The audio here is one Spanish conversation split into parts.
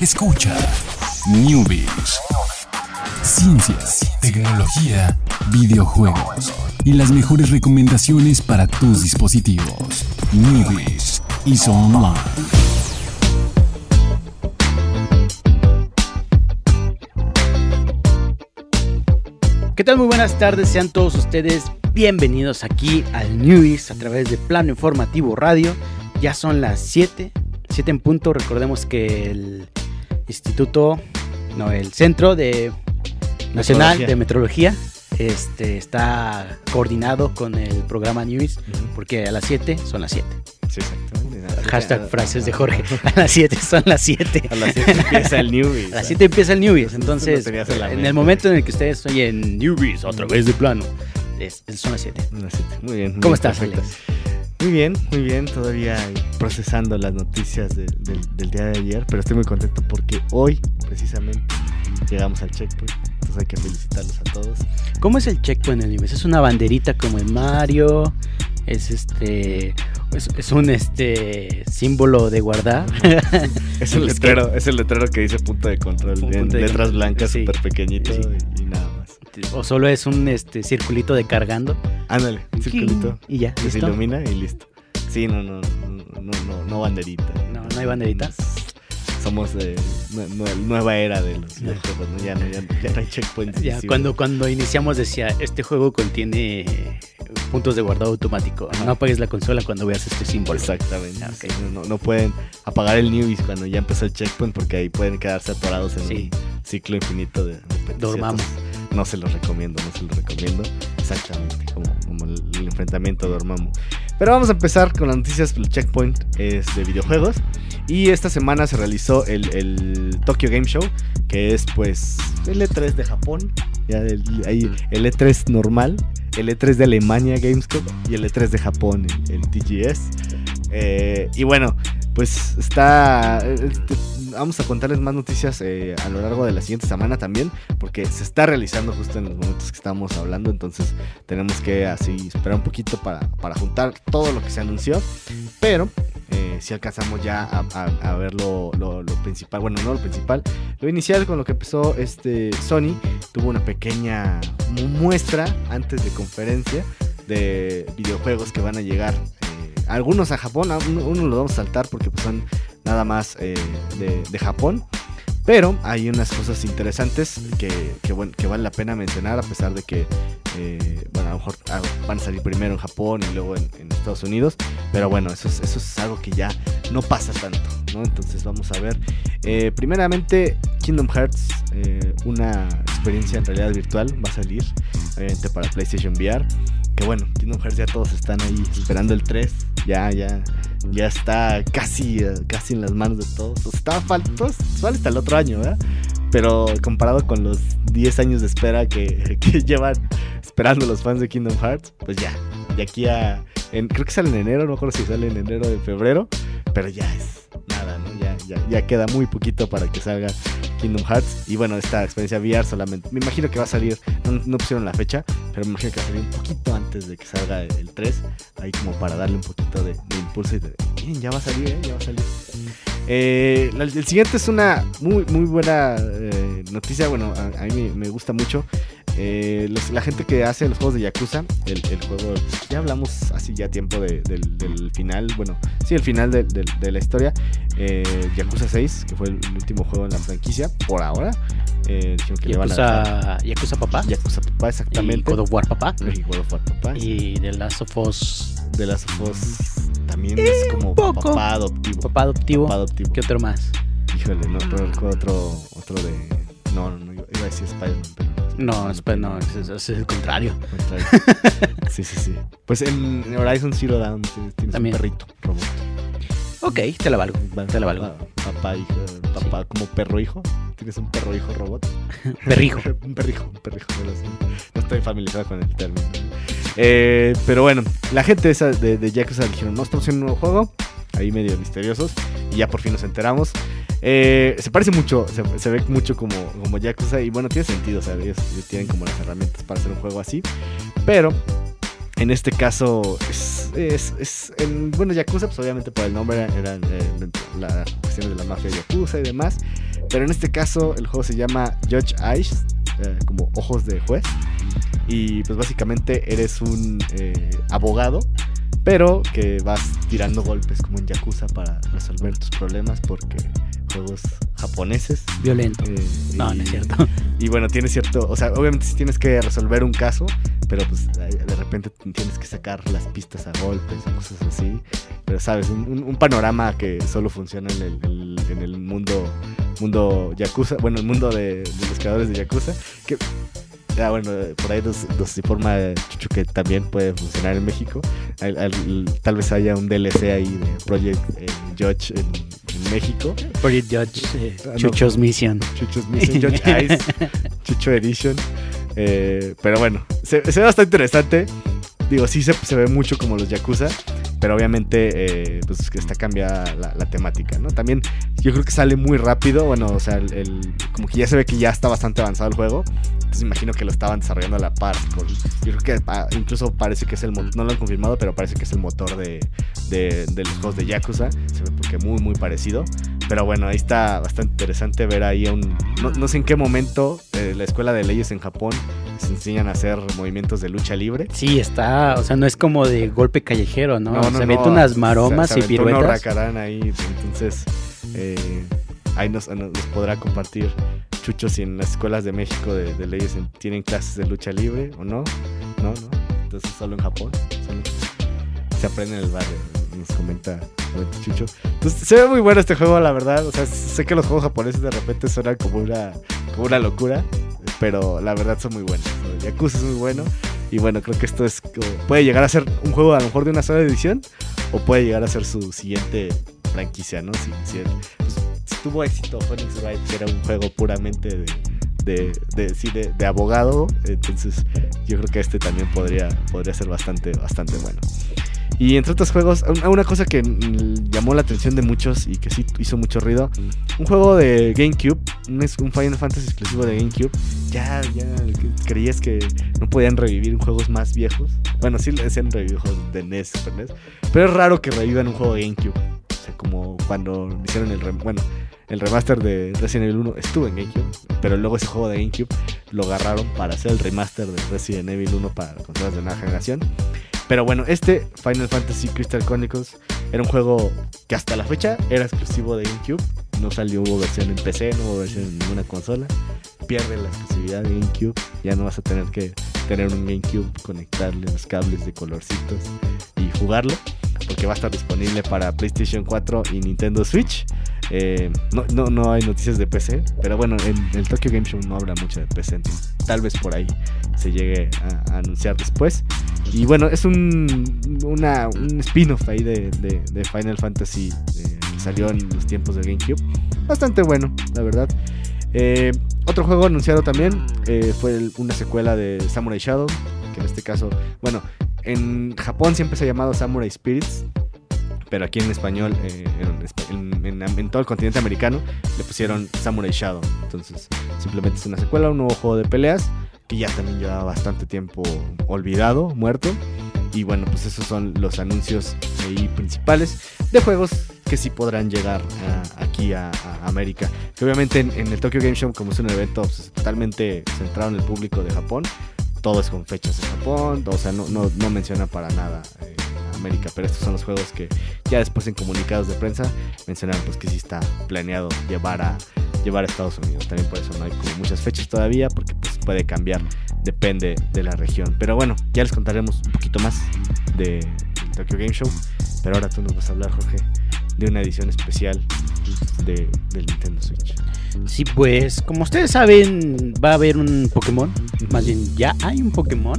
Escucha Newbies. Ciencias, tecnología, videojuegos y las mejores recomendaciones para tus dispositivos. Newbies y Online. ¿Qué tal? Muy buenas tardes, sean todos ustedes bienvenidos aquí al News a través de Plano Informativo Radio. Ya son las 7, 7 en punto. Recordemos que el Instituto, no, el Centro de Nacional Metrología. de Metrología este, está coordinado con el programa News porque a las 7 son las 7. Sí, exactamente. Hashtag frases de Jorge. A las 7 son las 7. A las 7 empieza el Newbies. A las 7 empieza el Newbies, entonces tenías en en el momento en el que ustedes oyen Newbies a través de plano, es, son las 7. A las siete. Muy bien. muy ¿Cómo bien, estás, perfecto. Alex? Muy bien, muy bien. Todavía procesando las noticias de- del, del día de ayer, pero estoy muy contento porque hoy, precisamente, llegamos al checkpoint. Entonces hay que felicitarlos a todos. ¿Cómo es el checkpoint en Newbies? ¿Es una banderita como en Mario? ¿Es este es, es un este símbolo de guardar? Es el letrero, es el letrero que dice punto de control en de letras control, blancas sí. súper pequeñito Sí. y, y nada. ¿O solo es un este circulito de cargando? Ándale, un circulito. Y ya, Que se ¿listo? ilumina y listo. Sí, no, no, no, no, no, no banderita. No, no hay banderita. Somos de nue- nue- nueva era de los videojuegos, ¿no? Ya, no, ya, ya no hay checkpoints. Ya, cuando, cuando iniciamos decía, este juego contiene puntos de guardado automático. Ajá. No apagues la consola cuando veas este símbolo. Exactamente. Ah, sí, no, no- pueden apagar el newbies cuando ya empezó el checkpoint porque ahí pueden quedarse atorados en Sí. un ciclo infinito de, de. Dormamos. No se los recomiendo, no se los recomiendo. Exactamente, como, el, el enfrentamiento de Dormammu. Pero vamos a empezar con las noticias del checkpoint es de videojuegos. Y esta semana se realizó el, el Tokyo Game Show, que es pues el E3 de Japón. Ya el, ahí, el E3 normal, el E3 de Alemania Gamescom y el E3 de Japón, el, el TGS. Eh, y bueno, pues está. este, Vamos a contarles más noticias eh, a lo largo de la siguiente semana también, porque se está realizando justo en los momentos que estamos hablando, entonces tenemos que así esperar un poquito para, para juntar todo lo que se anunció, pero eh, si alcanzamos ya a, ver lo, principal, bueno, no lo principal, lo inicial con lo que empezó este Sony, tuvo una pequeña mu- muestra antes de conferencia de videojuegos que van a llegar. eh, algunos a Japón, uno lo vamos a saltar porque pues, son nada más eh, de, de Japón. Pero hay unas cosas interesantes que, que, bueno, que vale la pena mencionar a pesar de que eh, bueno, a lo mejor ah, van a salir primero en Japón y luego en, Estados Unidos. Pero bueno, eso es, eso es algo que ya no pasa tanto, ¿no? Entonces vamos a ver. Eh, primeramente, Kingdom Hearts, eh, una experiencia en realidad virtual, va a salir, obviamente para PlayStation VR. Que bueno, Kingdom Hearts ya todos están ahí esperando el 3. Ya, ya, ya está casi, casi en las manos de todos. Está falta, sale hasta el otro año. Pero comparado con los 10 años de espera que, que llevan esperando los fans de Kingdom Hearts, pues ya, de aquí a... en- creo que sale en enero, no recuerdo si sale en enero o en febrero, pero ya es nada, ¿no? Ya, ya, ya queda muy poquito para que salga Kingdom Hearts. Y bueno, esta experiencia VR solamente, me imagino que va a salir, no, no pusieron la fecha, pero me imagino que va a salir un poquito antes de que salga el 3, ahí como para darle un poquito de, de impulso y de, miren, ya va a salir, ¿eh? Ya va a salir. Eh, el siguiente es una muy, muy buena eh, noticia. Bueno, a, a mí me, me gusta mucho. Eh, los- la gente que hace los juegos de Yakuza, el, el juego, ya hablamos así ya tiempo de- del, del final, bueno, sí, el final de, de- la historia. Eh, Yakuza 6, que fue el último juego en la franquicia, por ahora. Eh, dijeron que van a Yakuza, Yakuza Papá. Yakuza Papá, Y exactamente. God of War Papá. Y God of War Papá. Y The Last of Us de las Us también es como poco. papá adoptivo. Papá adoptivo. Papá adoptivo. ¿Qué otro más? Híjole, no, recuerdo otro, otro de. No, no, no, iba iba a decir Spider-Man, pero. No, espera, no, es, es el contrario. contrario. sí, sí, sí. Pues en Horizon Zero Dawn tienes, tienes un También. perrito robot. Ok, te la valgo. Va- Te la valgo. Papá, hijo, papá, como perro hijo. Tienes un perro hijo robot. Perrijo. un perrijo, un perrijo. No, estoy familiarizado con el término. Eh, pero bueno, la gente esa de, de Yakuza dijeron, no estamos haciendo un nuevo juego. Ahí medio misteriosos. Y ya por fin nos enteramos. Eh, se parece mucho, se, se ve mucho como, como Yakuza. Y bueno, tiene sentido, sea, ellos, ellos tienen como las herramientas para hacer un juego así. Pero en este caso es, es, es en, bueno, Yakuza, pues obviamente por el nombre eran, eran, eh, las cuestiones de la mafia Yakuza y demás. Pero en este caso el juego se llama Judge Eyes, eh, como ojos de juez. Y pues básicamente eres un eh, abogado, pero que vas tirando golpes como en Yakuza para resolver tus problemas porque juegos japoneses. Violento. eh, No, y- no es cierto. Y bueno, tiene cierto, o sea, obviamente sí tienes que resolver un caso, pero pues de de repente tienes que sacar las pistas a golpes y cosas así. Pero sabes, un, un- un panorama que solo funciona en el, el- en el mundo mundo Yakuza, bueno, el mundo de, de los creadores de Yakuza, que ah, bueno, por ahí nos, nos informa Chucho que también puede funcionar en México. Al- al- tal vez haya un DLC ahí de Project eh, Judge en, en México. Project Judge, eh, Ah, no. Chucho's Mission. Chucho's Mission, Judge Eyes, Chucho Edition. Eh, pero bueno, se, se ve bastante interesante. Digo, sí se, se ve mucho como los Yakuza, pero obviamente eh, pues está cambiada la, la temática, ¿no? También yo creo que sale muy rápido, bueno, o sea, el, el- como que ya se ve que ya está bastante avanzado el juego, entonces imagino que lo estaban desarrollando a la par. Con, yo creo que ah, incluso parece que es el, no lo han confirmado, pero parece que es el motor de, de, de los juegos de Yakuza, se ve porque muy, muy parecido. Pero bueno, ahí está bastante interesante ver ahí un... No, no sé en qué momento eh, la escuela de leyes en Japón se enseñan a hacer movimientos de lucha libre. Sí, está, o sea, no es como de golpe callejero, ¿no? No, no, se no, avienta unas se- maromas se y aventó un piruetas. ahí, entonces eh, ahí nos, nos podrá compartir Chucho si en las escuelas de México de, de leyes en- tienen clases de lucha libre o no. No, no. Entonces solo en Japón. solo- se aprende en el barrio. Nos comenta, Chucho. Entonces se ve muy bueno este juego, la verdad. O sea, sé que los juegos japoneses de repente suenan como una, como una locura. Pero la verdad son muy buenos. ¿no? Yakuza es muy bueno. Y bueno, creo que esto es puede llegar a ser un juego a lo mejor de una sola edición o puede llegar a ser su siguiente franquicia, ¿no? Si, si, pues, si tuvo éxito Phoenix Wright, que era un juego puramente de, de, de, sí, de- de abogado, entonces yo creo que este también podría, podría ser bastante, bastante bueno. Y entre otros juegos, un- una cosa que llamó la atención de muchos y que sí hizo mucho ruido, un juego de GameCube, un, Final Fantasy exclusivo de GameCube, ya, ya creías que no podían revivir juegos más viejos. Bueno, sí le decían revivir juegos de NES, Super NES, pero es raro que revivan un juego de GameCube. O sea, como cuando hicieron el rem- bueno, el remaster de Resident Evil 1 estuvo en GameCube, pero luego ese juego de GameCube lo agarraron para hacer el remaster de Resident Evil 1 para consolas de nueva generación. Pero bueno, este Final Fantasy Crystal Chronicles era un juego que hasta la fecha era exclusivo de GameCube. No salió hubo versión en PC, no hubo versión en ninguna consola. Pierde la exclusividad de GameCube. Ya no vas a tener que tener un GameCube, conectarle los cables de colorcitos y jugarlo. Porque va a estar disponible para PlayStation 4 y Nintendo Switch. Eh, no, no, no hay noticias de PC, pero bueno, en el Tokyo Game Show no habla mucho de PC, entonces tal vez por ahí se llegue a, anunciar después. Y bueno, es un, una, un spin-off ahí de, de- Final Fantasy eh, salió en los tiempos de GameCube. Bastante bueno, la verdad. Eh, otro juego anunciado también eh, fue una secuela de Samurai Shadow, que en este caso, bueno, en Japón siempre se ha llamado Samurai Spirits, pero aquí en español, eh, en, en- en- en todo el continente americano, le pusieron Samurai Shadow. Entonces, simplemente es una secuela, un nuevo juego de peleas que ya también lleva bastante tiempo olvidado, muerto. Y bueno, pues esos son los anuncios ahí principales de juegos que sí podrán llegar aquí a, a América. Que obviamente en, en el Tokyo Game Show, como es un evento pues, totalmente centrado en el público de Japón, todo es con fechas en Japón, o sea, no, no, no menciona para nada eh, América, pero estos son los juegos que ya después en comunicados de prensa mencionaron pues que sí está planeado llevar a llevar a Estados Unidos. También por eso no hay como muchas fechas todavía, porque pues puede cambiar, depende de la región. Pero bueno, ya les contaremos un poquito más de Tokyo Game Show. Pero ahora tú nos vas a hablar, Jorge, de una edición especial de, del Nintendo Switch. Sí, pues como ustedes saben, va a haber un Pokémon. Más bien, ya hay un Pokémon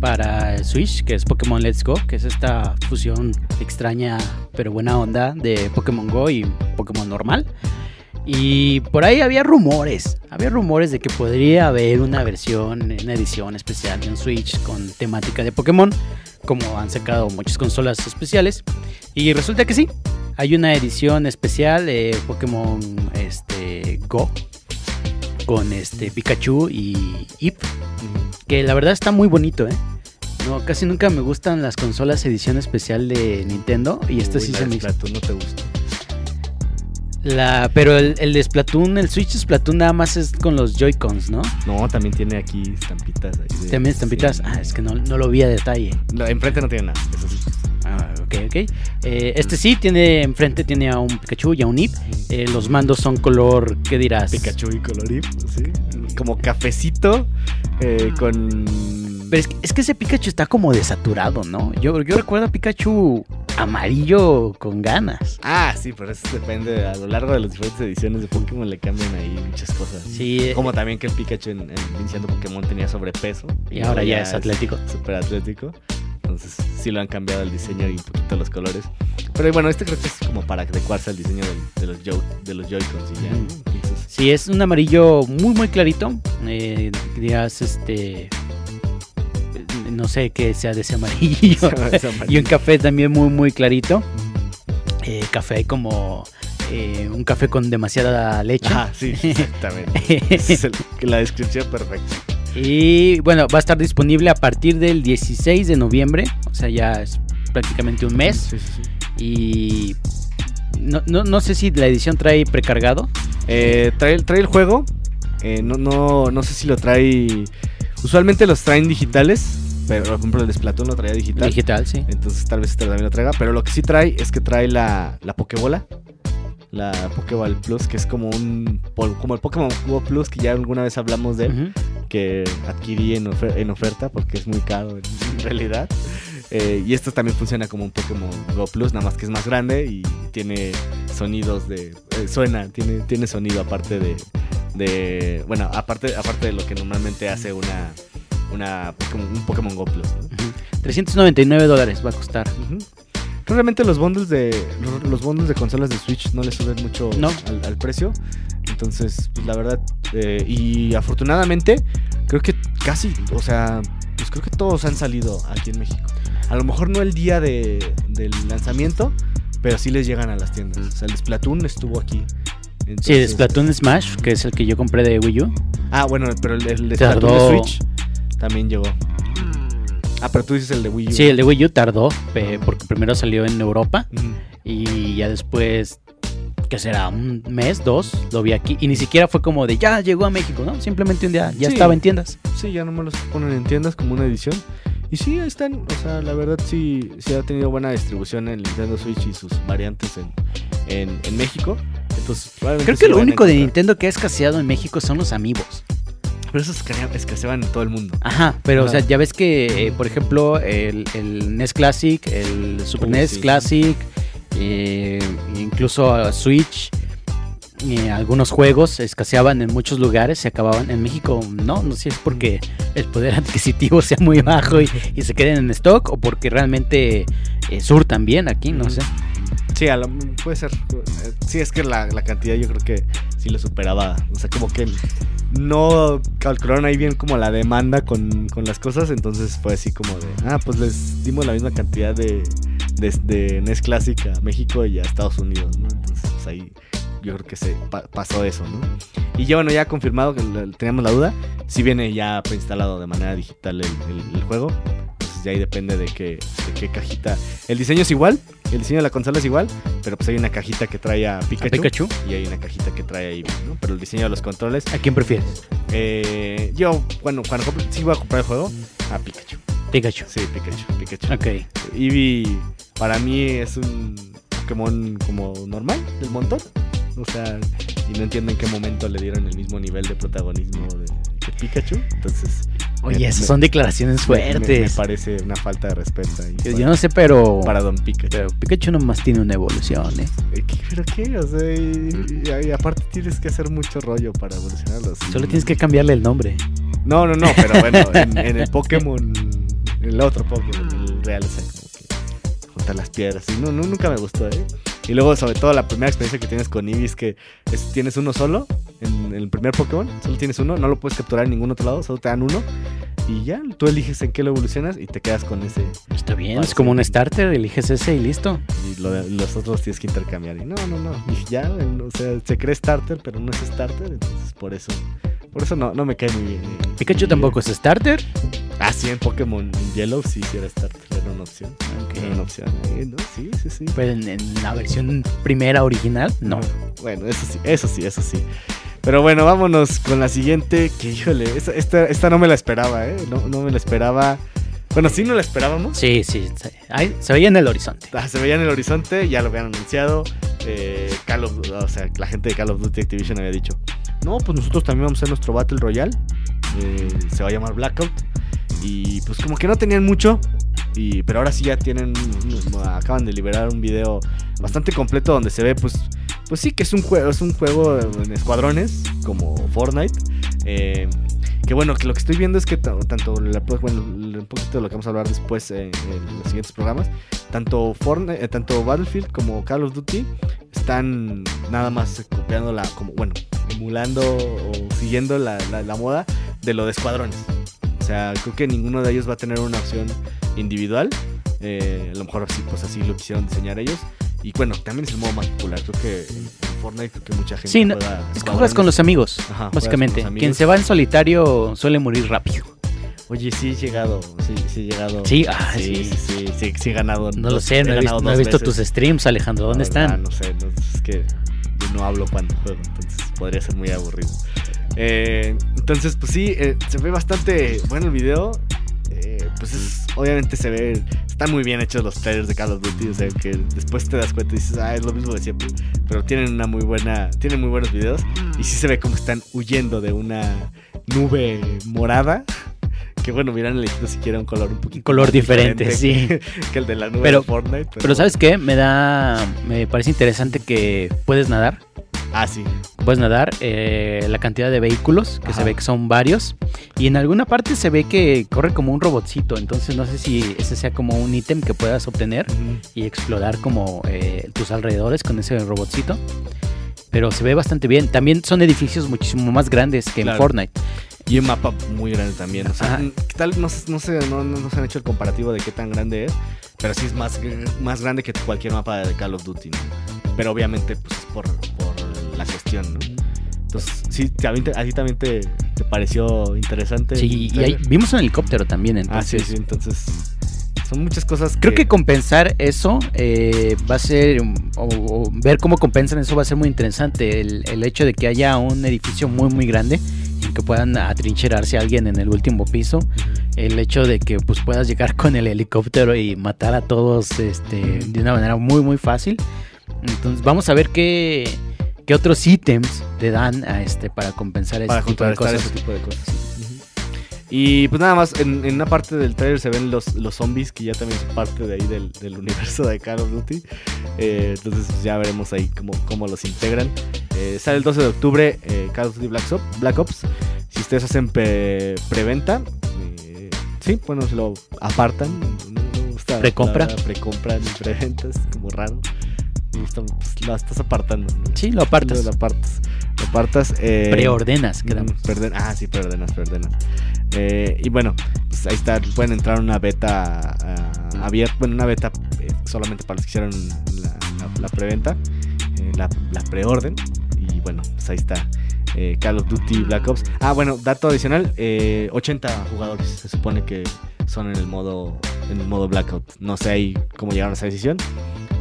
para Switch, que es Pokémon Let's Go, que es esta fusión extraña pero buena onda de Pokémon Go y Pokémon normal. Y por ahí había rumores, había rumores de que podría haber una versión, una edición especial de un Switch con temática de Pokémon, como han sacado muchas consolas especiales. Y resulta que sí, hay una edición especial de Pokémon este, Go con este Pikachu y Ip, que la verdad está muy bonito, ¿eh? No, casi nunca me gustan las consolas edición especial de Nintendo y esto Uy, sí la se me hizo. Splatoon no te gustó. La, pero el, el de Splatoon, el Switch Splatoon nada más es con los Joy-Cons, ¿no? No, también tiene aquí estampitas. ahí de- También estampitas. sí. Ah, es que no, no lo vi a detalle. La- enfrente no tiene nada, eso sí. Ah, ok, ok. Eh, este sí tiene, enfrente tiene a un Pikachu y a un Ip. Eh, los mandos son color, ¿qué dirás? Pikachu y colorif, sí. Como cafecito eh, con. Pero es que, es que ese Pikachu está como desaturado, ¿no? Yo, yo recuerdo a Pikachu amarillo con ganas. Ah, sí, pero eso depende. A lo largo de las diferentes ediciones de Pokémon le cambian ahí muchas cosas. Sí, eh, Como también que el Pikachu en, en Iniciando Pokémon tenía sobrepeso. Y ahora ya es atlético. Súper atlético. Entonces sí lo han cambiado el diseño y un poquito los colores. Pero bueno, este creo que es como para adecuarse al diseño de los Joy, de los Joy-Cons y Sí, es un amarillo muy, muy clarito. Eh, dirás, este. No sé qué sea de ese amarillo. Y un café también muy, muy clarito. Eh, café como. eh, un café con demasiada leche. Ah, sí, exactamente. Es el- la descripción perfecta. Y bueno, va a estar disponible a partir del 16 de noviembre. O sea, ya es prácticamente un mes. Sí, sí, sí. Y. No, no, no sé si la edición trae precargado. Eh, trae, trae el juego. eh, no, no, no sé si lo trae. Usualmente los traen digitales. Pero por ejemplo el Splatoon lo traía digital. Digital, sí. Entonces tal vez este también lo traiga. Pero lo que sí trae es que trae la, la Pokébola. La Pokéball Plus, que es como un. Como el Pokémon Go Plus, que ya alguna vez hablamos de él. Que adquirí en, ofer- en oferta porque es muy caro en, realidad. Eh, y esto también funciona como un Pokémon Go Plus, nada más que es más grande y tiene sonidos de. eh, suena, tiene, tiene sonido aparte de. de bueno, aparte, aparte de lo que normalmente hace una. una un Pokémon Go Plus. ¿no? Ujú. 399 dólares va a costar. Pero Realmente los bundles de los, bundles de consolas de Switch no le suben mucho No. al, al precio. Entonces, pues la verdad, eh, y afortunadamente, creo que casi, o sea, pues creo que todos han salido aquí en México. A lo mejor no el día de, del lanzamiento, pero sí les llegan a las tiendas. O sea, el Splatoon estuvo aquí. Sí, Entonces- Splatoon Smash, que es el que yo compré de Wii U. Ah, bueno, pero el, el Tardó- Splatoon de Switch también llegó. Ah, pero tú dices el de Wii U. Sí, el de Wii U tardó, porque primero salió en Europa y ya después, ¿qué será? Un mes, dos, lo vi aquí. Y ni siquiera fue como de ya llegó a México, ¿no? Simplemente un día ya Sí. estaba en tiendas. Sí, ya no me los ponen en tiendas como una edición. Y sí, ahí están. O sea, la verdad sí, sí ha tenido buena distribución en Nintendo Switch y sus variantes en, en, en México. Entonces, Creo que lo único de. Nintendo que ha escaseado en México son los amigos. Pero esos escasea- escaseaban en todo el mundo. Ajá, pero o sea, ya ves que, eh, por ejemplo, el, el NES Classic, el Super Uh, NES sí. Classic, eh, incluso Switch, eh, algunos juegos escaseaban en muchos lugares, se acababan. En México no, no sé si es porque el poder adquisitivo sea muy bajo y, y se queden en stock o porque realmente surtan bien aquí, no sé. Sí, a lo- puede ser. Sí, es que la, la cantidad yo creo que sí lo superaba. O sea, como que no calcularon ahí bien como la demanda con, con las cosas. Entonces fue así como de, ah, pues les dimos la misma cantidad de, de, de NES Classic a México y a Estados Unidos, ¿no? Entonces, pues ahí yo creo que se pa- pasó eso, ¿no? Y ya bueno, ya confirmado que teníamos la duda. Si viene ya preinstalado de manera digital el juego. Entonces ya ahí depende de qué, de qué cajita. El diseño es igual, el diseño de la consola es igual, pero pues hay una cajita que trae a Pikachu, ¿A Pikachu? y hay una cajita que trae a Eevee, ¿no? Pero el diseño de los controles, ¿A quién prefieres? eh, yo, bueno, cuando compre- sí voy a comprar el juego, a Pikachu. Pikachu. Sí, Pikachu, Pikachu. Ok. Eevee para mí es un Pokémon como normal, del montón. O sea, y no entiendo en qué momento le dieron el mismo nivel de protagonismo de, que Pikachu. Entonces, Oye, esas son declaraciones me- me- Me, fuertes. parece una falta de respeto ahí. Yo para, no sé, pero... para Don Pikachu. Pero Pikachu nomás tiene una evolución, ¿eh? Eh, ¿qué- ¿Pero qué? O sea, y, y- y aparte tienes que hacer mucho rollo para evolucionarlos. Solo tienes que cambiarle el nombre. No, no, no, pero bueno, en, en el Pokémon, en el otro Pokémon, el real, o sea, como que juntar las piedras. Y no, no, nunca me gustó, ¿eh? Y luego, sobre todo, la primera experiencia que tienes con Eevee es que es- tienes uno solo, en, el primer Pokémon, solo tienes uno, no lo puedes capturar en ningún otro lado, solo te dan uno. Y ya, tú eliges en qué lo evolucionas y te quedas con ese. Está bien, es como un starter, eliges ese y listo. Y lo de- los otros tienes que intercambiar. Y no, no, no. Y ya, o sea, se cree starter, pero no es starter. Entonces, por eso, por eso no, no me cae muy bien. eh. Pikachu Y, tampoco es starter. Ah, sí, en Pokémon Yellow sí, sí era starter, era una opción. Era una opción. eh, ¿no? Sí, sí, sí. Pero en, en la versión primera original, no. Bueno, eso sí, eso sí, eso sí. Pero bueno, vámonos con la siguiente. Que híjole, esta, esta, esta no me la esperaba, ¿eh? No, no me la esperaba. Bueno, sí no la esperábamos. Sí, sí. Se, ahí, se veía en el horizonte. Ah, Se veía en el horizonte, ya lo habían anunciado. Eh, Call of, o sea, la gente de Call of Duty Activision había dicho: No, pues nosotros también vamos a hacer nuestro Battle Royale. Eh, se va a llamar Blackout. Y pues como que no tenían mucho. Y, pero ahora sí ya tienen. Acaban de liberar un video bastante completo donde se ve, pues. Pues sí, que es un juego, es un juego en escuadrones, como Fortnite. Eh, que bueno, lo que estoy viendo es que ta- tanto, un poquito de lo que vamos a hablar después en los siguientes programas, tanto Fortnite, eh, tanto Battlefield como Call of Duty están nada más copiando la, como, bueno, emulando o siguiendo la, la- la moda de lo de escuadrones. O sea, creo que ninguno de ellos va a tener una opción individual. Eh, a lo mejor así, pues así lo quisieron diseñar ellos. Y bueno, también es el modo más popular. Creo que en Fortnite creo que mucha gente Sí, no, juega Es que juegas con los amigos, Ajá, básicamente. amigos. Quien se va en solitario suele morir rápido. Oye, sí he llegado, sí, sí he llegado. Sí, ah, sí, sí. sí, sí, sí, sí he ganado. No lo sé, no he visto, no he visto tus streams, Alejandro. ¿Dónde están? No sé, no, es que yo no hablo cuando juego, entonces podría ser muy aburrido. Eh, entonces, pues sí, eh, se ve bastante bueno el video. Eh, pues es- obviamente se ve, están muy bien hechos los trailers de Call of Duty, o sea que después te das cuenta y dices, ah, es lo mismo de siempre, pero tienen una muy buena, tienen muy buenos videos y sí se ve como están huyendo de una nube morada. Que bueno, hubieran elegido siquiera un color un poquito color diferente, sí. que, que el de la nube Pero- de Fortnite. Pero ¿sabes qué? Me da... Me parece interesante que puedes nadar. Ah, sí. Puedes nadar. eh, la cantidad de vehículos, que se Ajá. ve que son varios. Y en alguna parte se ve que corre como un robotcito. Entonces no sé si ese sea como un ítem que puedas obtener y explorar como eh, tus alrededores con ese robotcito. Pero se ve bastante bien. También son edificios muchísimo más grandes que Claro. en Fortnite. Y un mapa muy grande también. O sea. ¿qué tal? No, no sé, no, no nos han hecho el comparativo de qué tan grande es. Pero sí es más, más grande que cualquier mapa de Call of Duty, ¿no? Pero obviamente, pues es por, por la cuestión, ¿no? Entonces, sí, a, ti también te, te pareció interesante. Sí, y ahí vimos un helicóptero también. Ah, sí, Entonces, sí, entonces. Son muchas cosas que. Creo que compensar eso eh, va a ser, o, o ver cómo compensan eso va a ser muy interesante. El, el hecho de que haya un edificio muy, muy grande y que puedan atrincherarse a alguien en el último piso. El hecho de que pues puedas llegar con el helicóptero y matar a todos este, de una manera muy, muy fácil. Entonces vamos a ver qué, qué otros ítems te dan a este para compensar ese para tipo de contrarrestar cosas. ese tipo de cosas. Y pues nada más, en, en una parte del trailer se ven los, los zombies, que ya también son parte de ahí del, del universo de Call of Duty. Eh, entonces pues, ya veremos ahí cómo, cómo los integran. Eh, sale el 12 de octubre eh, Call of Duty Black Ops. Black Ops. Si ustedes hacen pre- preventa, sí, bueno, se lo apartan. No me gusta ¿Precompra? Precompra ni preventa, es como raro. Pues, lo estás apartando. ¿no? Sí, lo apartas. Lo apartas. Lo apartas. eh, Preordenas, quedamos. Mm, perden- ah, sí, perdenas, perdenas. Eh, y bueno, pues ahí está. Pueden entrar a una beta abierta. Bueno, una beta eh, solamente para los que hicieron la, la- la preventa. eh, la, la preorden. Y bueno, pues ahí está. eh, Call of Duty Black Ops. Ah, bueno, dato adicional. eh, 80 jugadores se supone que son en el modo en el modo Blackout. No sé ahí cómo llegaron a esa decisión.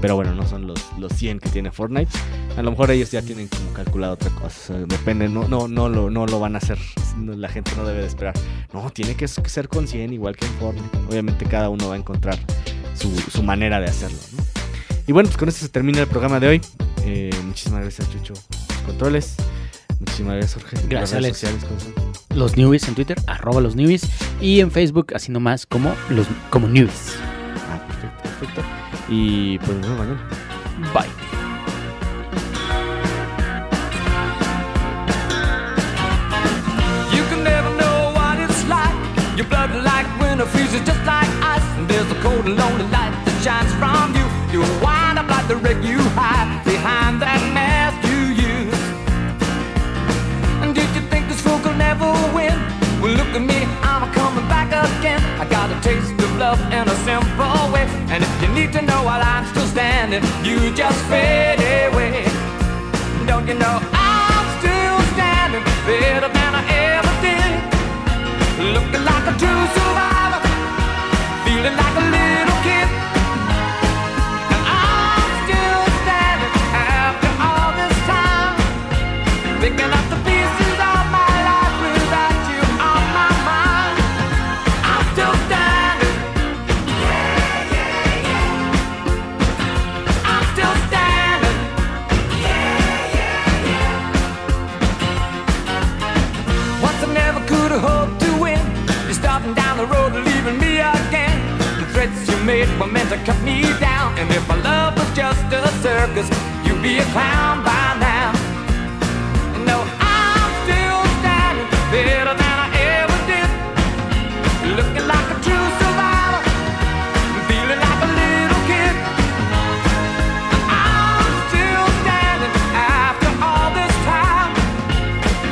Pero bueno, no son los, los 100 que tiene Fortnite. A lo mejor ellos ya tienen como calculado otra cosa. o sea, depende, no, no, no, lo, no lo van a hacer. La gente no debe de esperar. No, tiene que ser con 100 igual que en Fortnite. Obviamente cada uno va a encontrar su, su manera de hacerlo. ¿no? Y bueno, pues con esto se termina el programa de hoy. Eh, muchísimas gracias, Chucho, los controles. Muchísimas gracias, Jorge. Gracias, Alex. Los Newbies en Twitter, arroba los Newbies. Y en Facebook, así nomás, como los como Newbies. Ah, perfecto, perfecto. Y pues nos vemos mañana. Bye. You can never know what it's like. Your blood like winter freezes need to know while I'm still standing. You just fade away. Don't you know I'm still standing better than I ever did? Looking like a true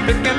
Look at